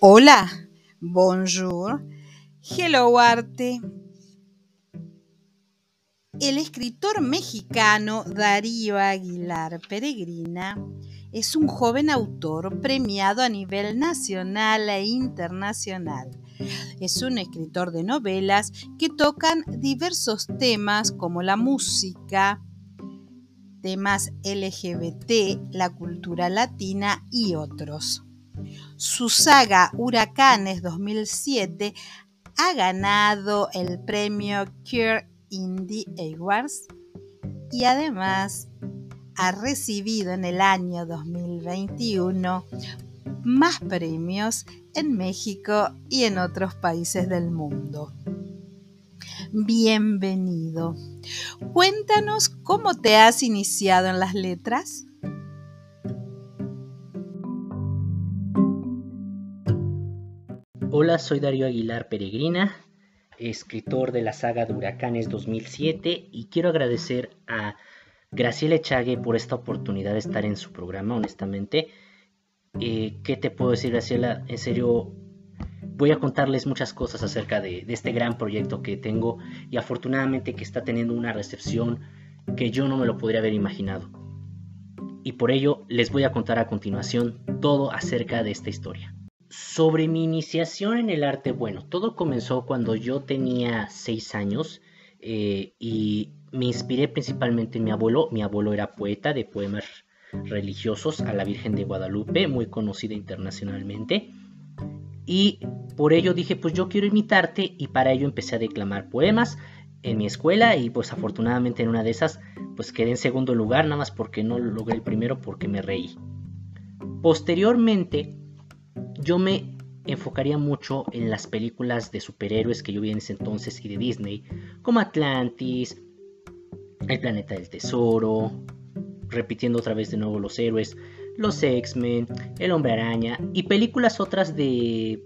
Hola, bonjour, hello arte. El escritor mexicano Darío Aguilar Peregrina es un joven autor premiado a nivel nacional e internacional. Es un escritor de novelas que tocan diversos temas como la música, temas LGBT, la cultura latina y otros. Su saga Huracanes 2007 ha ganado el premio Cure Indie Awards y además ha recibido en el año 2021 más premios en México y en otros países del mundo. Bienvenido. Cuéntanos cómo te has iniciado en las letras. Hola, soy Darío Aguilar Peregrina, escritor de la saga de Huracanes 2007 y quiero agradecer a Graciela Echague por esta oportunidad de estar en su programa, honestamente. Eh, ¿Qué te puedo decir, Graciela? En serio, voy a contarles muchas cosas acerca de, de este gran proyecto que tengo y afortunadamente que está teniendo una recepción que yo no me lo podría haber imaginado. Y por ello les voy a contar a continuación todo acerca de esta historia. Sobre mi iniciación en el arte, bueno, todo comenzó cuando yo tenía seis años eh, y me inspiré principalmente en mi abuelo. Mi abuelo era poeta de poemas religiosos a la Virgen de Guadalupe, muy conocida internacionalmente. Y por ello dije, pues yo quiero imitarte y para ello empecé a declamar poemas en mi escuela y pues afortunadamente en una de esas pues quedé en segundo lugar, nada más porque no logré el primero porque me reí. Posteriormente yo me enfocaría mucho en las películas de superhéroes que yo vi en ese entonces y de Disney, como Atlantis, El Planeta del Tesoro, repitiendo otra vez de nuevo los héroes, los X-Men, El Hombre Araña y películas otras de,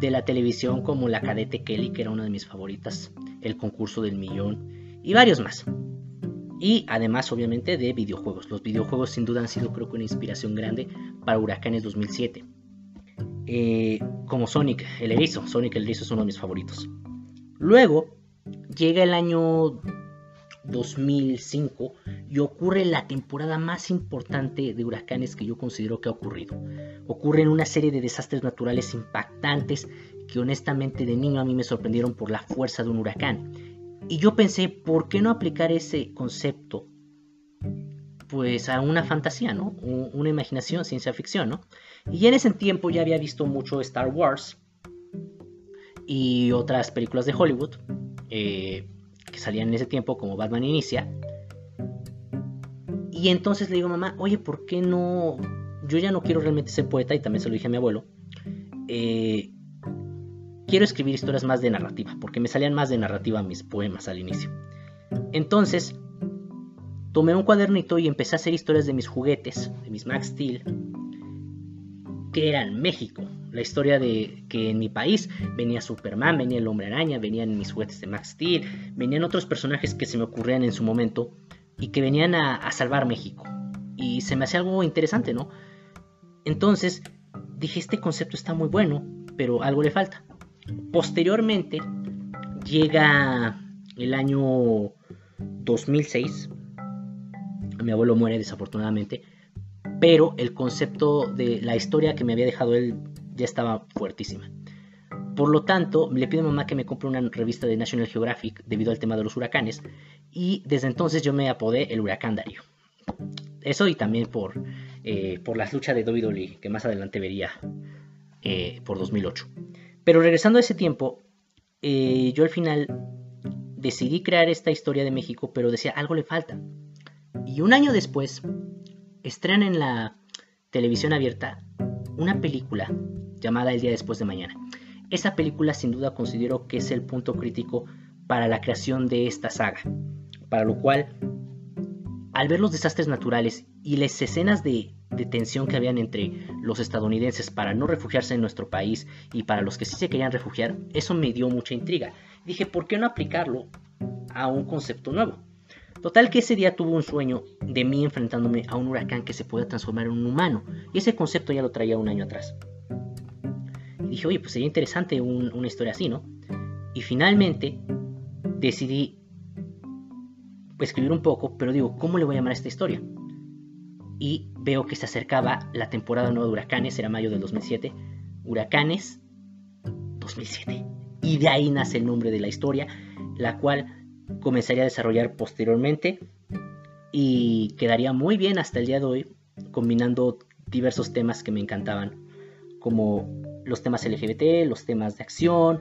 de la televisión como La Cadete Kelly, que era una de mis favoritas, El Concurso del Millón y varios más. Y además obviamente de videojuegos. Los videojuegos sin duda han sido creo que una inspiración grande para Huracanes 2007. Eh, como Sonic el Erizo. Sonic el Erizo es uno de mis favoritos. Luego llega el año 2005 y ocurre la temporada más importante de huracanes que yo considero que ha ocurrido. Ocurren una serie de desastres naturales impactantes que honestamente de niño a mí me sorprendieron por la fuerza de un huracán. Y yo pensé, ¿por qué no aplicar ese concepto pues a una fantasía, ¿no? Una imaginación, ciencia ficción, ¿no? Y en ese tiempo ya había visto mucho Star Wars y otras películas de Hollywood eh, que salían en ese tiempo, como Batman Inicia. Y entonces le digo a mamá, oye, ¿por qué no? Yo ya no quiero realmente ser poeta, y también se lo dije a mi abuelo. Eh, quiero escribir historias más de narrativa, porque me salían más de narrativa mis poemas al inicio. Entonces, tomé un cuadernito y empecé a hacer historias de mis juguetes, de mis Max Steel, que eran México. La historia de que en mi país venía Superman, venía el Hombre Araña, venían mis juguetes de Max Steel, venían otros personajes que se me ocurrían en su momento y que venían a, salvar México. Y se me hacía algo interesante, ¿no? Entonces dije, este concepto está muy bueno, pero algo le falta. Posteriormente llega el año 2006. Mi abuelo muere desafortunadamente pero el concepto de la historia que me había dejado él ya estaba fuertísima. Por lo tanto, le pido a mamá que me compre una revista de National Geographic debido al tema de los huracanes y desde entonces yo me apodé el huracán Darío. Eso y también por, eh, por las luchas de WWE que más adelante vería eh, por 2008. Pero regresando a ese tiempo, eh, yo al final decidí crear esta historia de México, pero decía algo le falta. Y un año después estrenan en la televisión abierta una película llamada El día después de mañana. Esa película sin duda considero que es el punto crítico para la creación de esta saga, para lo cual al ver los desastres naturales y las escenas de, tensión que habían entre los estadounidenses para no refugiarse en nuestro país y para los que sí se querían refugiar, eso me dio mucha intriga. Dije, ¿por qué no aplicarlo a un concepto nuevo? Total que ese día tuvo un sueño de mí enfrentándome a un huracán que se puede transformar en un humano, y ese concepto ya lo traía un año atrás. dije, oye, pues sería interesante una historia así, ¿no? Y finalmente decidí escribir un poco, pero digo, ¿cómo le voy a llamar a esta historia? Y veo que se acercaba la temporada nueva de huracanes, era mayo del 2007. Huracanes 2007. Y de ahí nace el nombre de la historia, la cual comenzaría a desarrollar posteriormente y quedaría muy bien hasta el día de hoy, combinando diversos temas que me encantaban, como los temas LGBT, los temas de acción,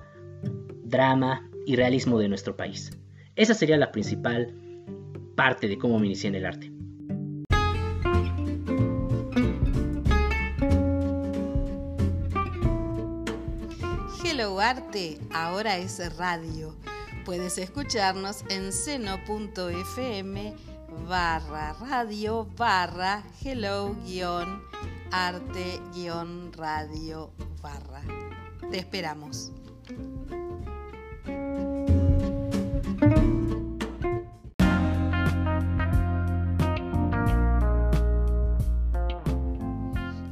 drama y realismo de nuestro país. Esa sería la principal parte de cómo me inicié en el arte. Hello Arte, ahora es radio. Puedes escucharnos en seno.fm barra radio barra hello guion arte guion radio barra. Te esperamos.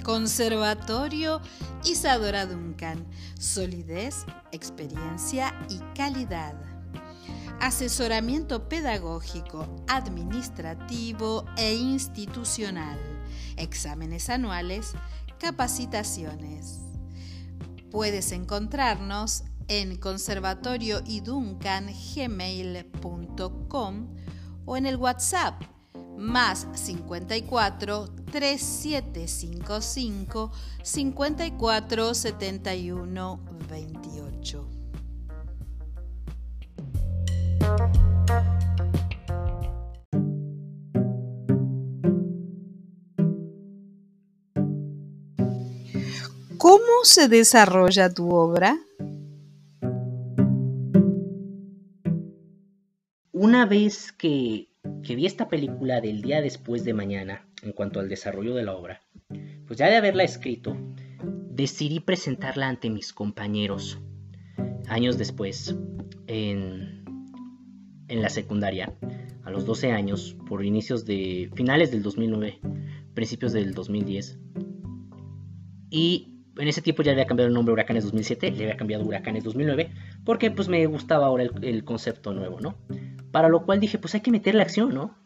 Conservatorio Isadora Duncan. Solidez, experiencia y calidad. Asesoramiento pedagógico, administrativo e institucional. Exámenes anuales, capacitaciones. Puedes encontrarnos en conservatorioiduncan.gmail.com o en el WhatsApp más 54 3755 54 71 28. ¿Cómo se desarrolla tu obra? Una vez que que vi esta película del día después de mañana en cuanto al desarrollo de la obra, pues ya de haberla escrito, decidí presentarla ante mis compañeros. Años después, en, en la secundaria, a los 12 años, por inicios de finales del 2009, principios del 2010, y en ese tiempo ya había cambiado el nombre Huracanes 2007, le había cambiado Huracanes 2009, porque pues me gustaba ahora el, concepto nuevo, ¿no? Para lo cual dije, pues hay que meterle acción, ¿no?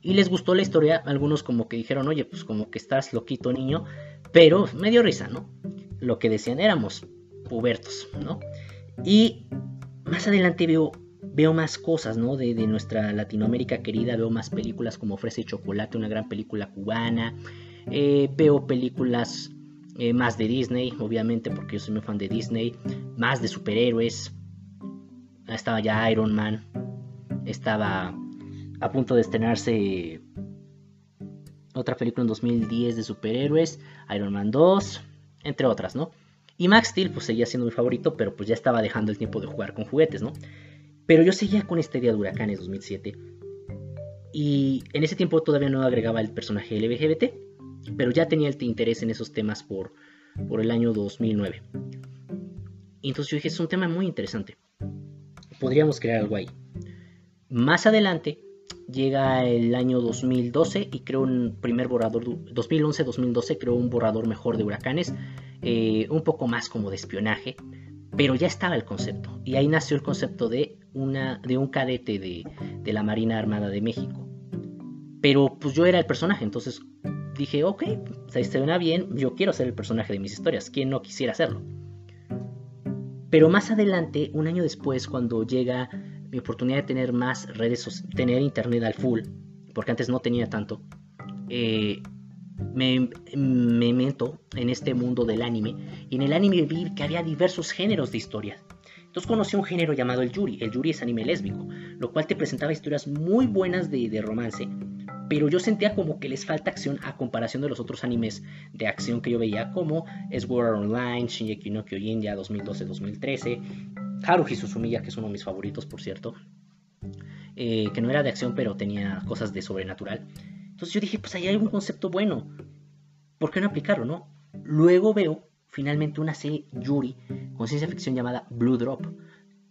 Y les gustó la historia, algunos como que dijeron, oye, pues como que estás loquito niño, pero me dio risa, ¿no? Lo que decían, éramos pubertos, ¿no? Y más adelante veo, veo más cosas, ¿no? De, nuestra Latinoamérica querida, veo más películas como Fresa y Chocolate, una gran película cubana, eh, veo películas eh, más de Disney, obviamente, porque yo soy muy fan de Disney, más de superhéroes, estaba ya Iron Man, estaba a punto de estrenarse otra película en 2010 de superhéroes, Iron Man 2, entre otras, ¿no? Y Max Steel pues seguía siendo mi favorito, pero pues ya estaba dejando el tiempo de jugar con juguetes, ¿no? Pero yo seguía con este día de Huracanes 2007. Y en ese tiempo todavía no agregaba el personaje LGBT, pero ya tenía el interés en esos temas por, por el año 2009. Y entonces yo dije, es un tema muy interesante podríamos crear algo ahí. Más adelante llega el año 2012 y creo un primer borrador, 2011-2012 creo un borrador mejor de huracanes, eh, un poco más como de espionaje, pero ya estaba el concepto. Y ahí nació el concepto de, una, de un cadete de, de la Marina Armada de México. Pero pues yo era el personaje, entonces dije, ok, se suena bien, yo quiero ser el personaje de mis historias, ¿quién no quisiera hacerlo? Pero más adelante, un año después, cuando llega mi oportunidad de tener más redes, tener internet al full, porque antes no tenía tanto, eh, me, me, meto en este mundo del anime y en el anime vi que había diversos géneros de historias. Entonces conocí un género llamado el yuri. El yuri es anime lésbico, lo cual te presentaba historias muy buenas de, de romance pero yo sentía como que les falta acción a comparación de los otros animes de acción que yo veía, como Sword Online, Shinji no Kyojin ya 2012-2013, Haruhi Suzumiya, que es uno de mis favoritos, por cierto, eh, que no era de acción, pero tenía cosas de sobrenatural. Entonces yo dije, pues ahí hay un concepto bueno, ¿por qué no aplicarlo, no? Luego veo finalmente una serie Yuri con ciencia ficción llamada Blue Drop,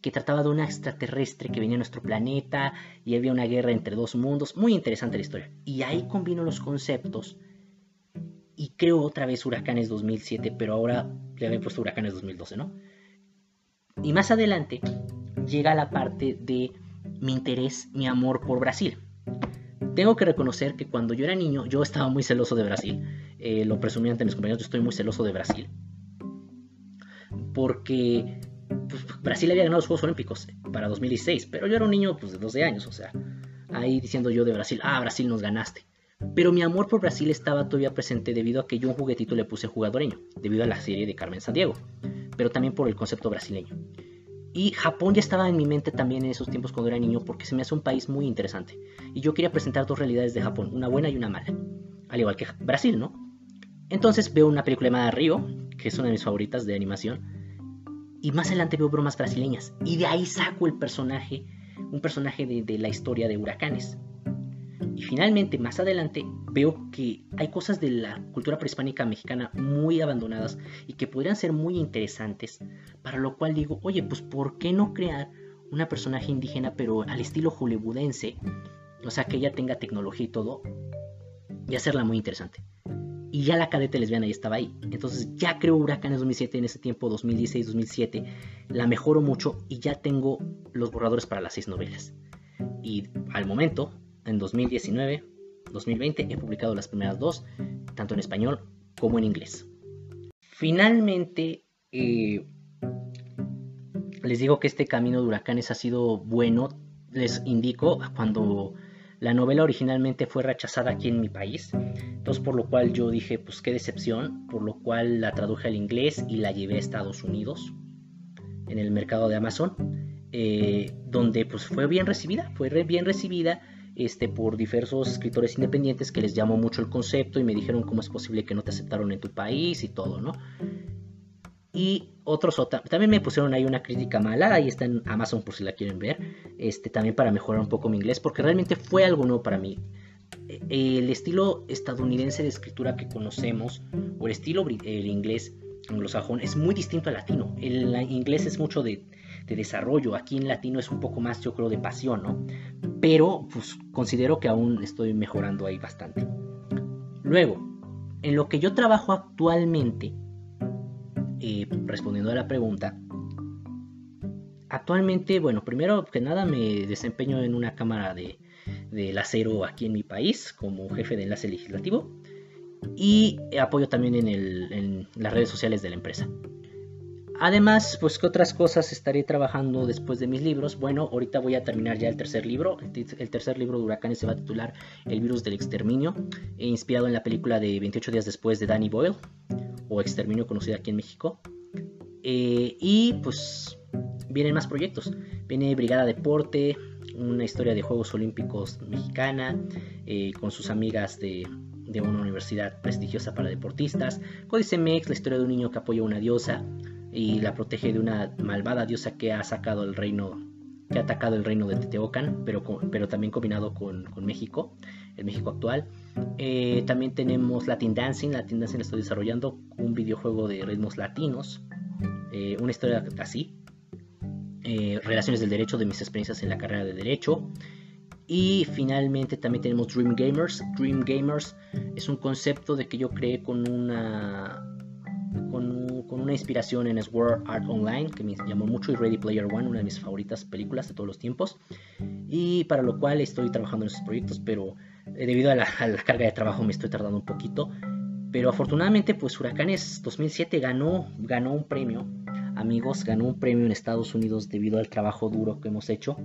que trataba de una extraterrestre que venía a nuestro planeta y había una guerra entre dos mundos. Muy interesante la historia. Y ahí combino los conceptos y creo otra vez Huracanes 2007, pero ahora le habían puesto Huracanes 2012, ¿no? Y más adelante llega la parte de mi interés, mi amor por Brasil. Tengo que reconocer que cuando yo era niño yo estaba muy celoso de Brasil. Eh, lo presumí ante mis compañeros, yo estoy muy celoso de Brasil. Porque pues, Brasil había ganado los Juegos Olímpicos para 2016, pero yo era un niño pues, de 12 años, o sea, ahí diciendo yo de Brasil, ah, Brasil nos ganaste. Pero mi amor por Brasil estaba todavía presente debido a que yo un juguetito le puse jugadoreño, debido a la serie de Carmen Sandiego, pero también por el concepto brasileño. Y Japón ya estaba en mi mente también en esos tiempos cuando era niño porque se me hace un país muy interesante. Y yo quería presentar dos realidades de Japón, una buena y una mala. Al igual que Brasil, ¿no? Entonces veo una película llamada Río, que es una de mis favoritas de animación. Y más adelante veo bromas brasileñas. Y de ahí saco el personaje, un personaje de, la historia de huracanes. Y finalmente, más adelante, veo que hay cosas de la cultura prehispánica mexicana muy abandonadas y que podrían ser muy interesantes, para lo cual digo, oye, pues ¿por qué no crear una personaje indígena pero al estilo hollywoodense? O sea, que ella tenga tecnología y todo, y hacerla muy interesante. Y ya la cadete lesbiana estaba ahí. Entonces ya creo Huracanes 2007 en ese tiempo, 2016-2007. La mejoro mucho y ya tengo los borradores para las seis novelas. Y al momento, en 2019, 2020 he publicado las primeras dos, tanto en español como en inglés. Finalmente, eh, les digo que este camino de huracanes ha sido bueno. Les indico cuando la novela originalmente fue rechazada aquí en mi país, entonces por lo cual yo dije, pues qué decepción, por lo cual la traduje al inglés y la llevé a Estados Unidos en el mercado de Amazon, eh, donde pues fue bien recibida, fue bien recibida este, por diversos escritores independientes que les llamó mucho el concepto y me dijeron cómo es posible que no te aceptaron en tu país y todo, ¿no? Y otros también me pusieron ahí una crítica mala, ahí está en Amazon por si la quieren ver, este, también para mejorar un poco mi inglés, porque realmente fue algo nuevo para mí. E, el estilo estadounidense de escritura que conocemos, o el estilo el inglés anglosajón, es muy distinto al latino. El inglés es mucho de de desarrollo. Aquí en latino es un poco más, yo creo, de pasión, ¿no? Pero pues considero que aún estoy mejorando ahí bastante. Luego, en lo que yo trabajo actualmente, eh, respondiendo a la pregunta, actualmente, bueno, primero que nada me desempeño en una cámara de, del aquí en mi país como jefe de enlace legislativo y apoyo también en, en las redes sociales de la empresa. Además, pues qué otras cosas estaré trabajando después de mis libros. Bueno, ahorita voy a terminar ya el tercer libro. El tercer libro de Huracanes se va a titular El virus del exterminio, e inspirado en la película de 28 días después de Danny Boyle, o Exterminio conocida aquí en México. Eh, y pues vienen más proyectos. Viene Brigada Deporte, una historia de Juegos Olímpicos mexicana, eh, con sus amigas de, de una universidad prestigiosa para deportistas. Códice Mex, la historia de un niño que apoya a una diosa y la protege de una malvada diosa que ha sacado el reino, que ha atacado el reino de Teotihuacán, pero, pero también combinado con, México, el México actual. Eh, también tenemos Latin Dancing, Latin Dancing estoy desarrollando un videojuego de ritmos latinos, eh, una historia así, eh, relaciones del derecho, de mis experiencias en la carrera de derecho. Y finalmente también tenemos Dream Gamers. Dream Gamers es un concepto de que yo creé con una con, una inspiración en Sword Art Online, que me llamó mucho, y Ready Player One, una de mis favoritas películas de todos los tiempos, y para lo cual estoy trabajando en esos proyectos, pero debido a la, carga de trabajo me estoy tardando un poquito. Pero afortunadamente, pues Huracanes 2007 ganó, ganó un premio, amigos, ganó un premio en Estados Unidos debido al trabajo duro que hemos hecho.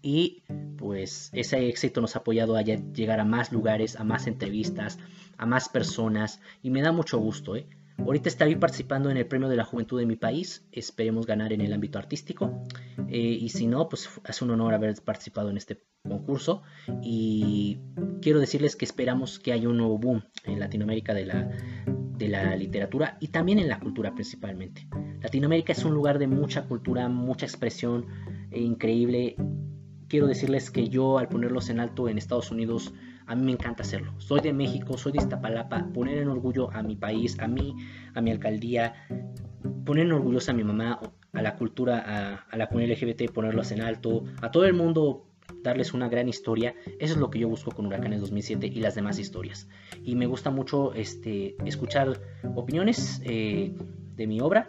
Y pues ese éxito nos ha apoyado a llegar a más lugares, a más entrevistas, a más personas. Y me da mucho gusto, ¿eh? Ahorita estaré participando en el Premio de la Juventud de mi país, esperemos ganar en el ámbito artístico eh, y si no, pues es un honor haber participado en este concurso y quiero decirles que esperamos que haya un nuevo boom en Latinoamérica de la, de la literatura y también en la cultura principalmente. Latinoamérica es un lugar de mucha cultura, mucha expresión e increíble. Quiero decirles que yo al ponerlos en alto en Estados Unidos a mí me encanta hacerlo. Soy de México, soy de Iztapalapa, poner en orgullo a mi país, a mí, a mi alcaldía, poner en orgullo a mi mamá, a la cultura, a, la comunidad LGBT, ponerlos en alto, a todo el mundo darles una gran historia. Eso es lo que yo busco con Huracanes 2007 y las demás historias. Y me gusta mucho este, escuchar opiniones. Eh, de mi obra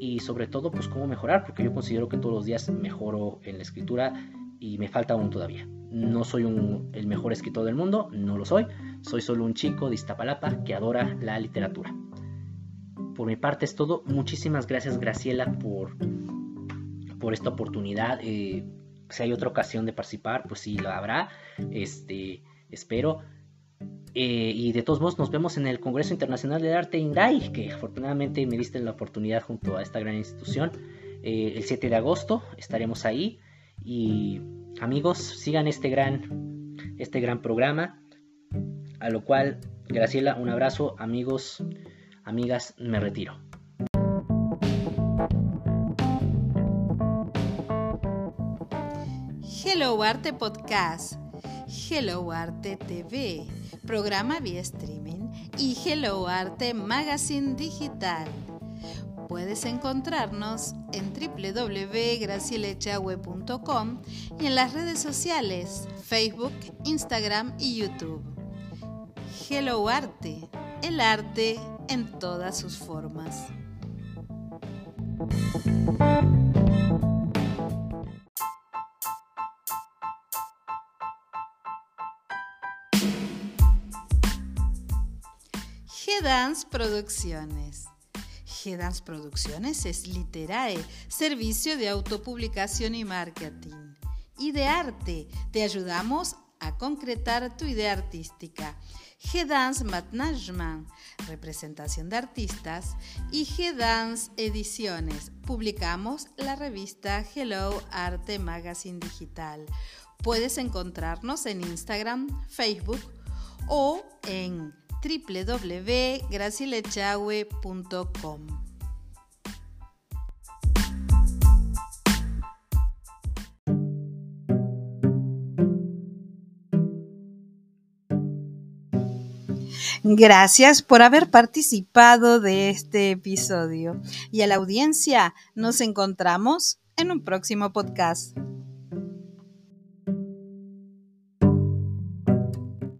y sobre todo pues cómo mejorar, porque yo considero que todos los días mejoro en la escritura y me falta aún todavía. No soy el mejor escritor del mundo, no lo soy, soy solo un chico de Iztapalapa que adora la literatura. Por mi parte es todo, muchísimas gracias Graciela por, por esta oportunidad. Eh, si hay otra ocasión de participar, pues sí la habrá, este, espero. Eh, y de todos modos nos vemos en el Congreso Internacional de Arte INDAI, que afortunadamente me diste la oportunidad junto a esta gran institución. Eh, el 7 de agosto estaremos ahí. Y amigos, sigan este gran, este gran programa. A lo cual, Graciela, un abrazo. Amigos, amigas, me retiro. Hello Arte Podcast, Hello Arte TV, programa vía streaming y Hello Arte Magazine Digital. Puedes encontrarnos en www.gracielechagüe.com y en las redes sociales Facebook, Instagram y YouTube. Hello Arte, el arte en todas sus formas. G-Dance Producciones G-Dance Producciones es Literae, servicio de autopublicación y marketing. Y de arte, te ayudamos a concretar tu idea artística. G-Dance Management, representación de artistas, y G-Dance Ediciones. Publicamos la revista Hello Arte Magazine Digital. Puedes encontrarnos en Instagram, Facebook o en www.gracilechagüe.com. Gracias por haber participado de este episodio y a la audiencia nos encontramos en un próximo podcast.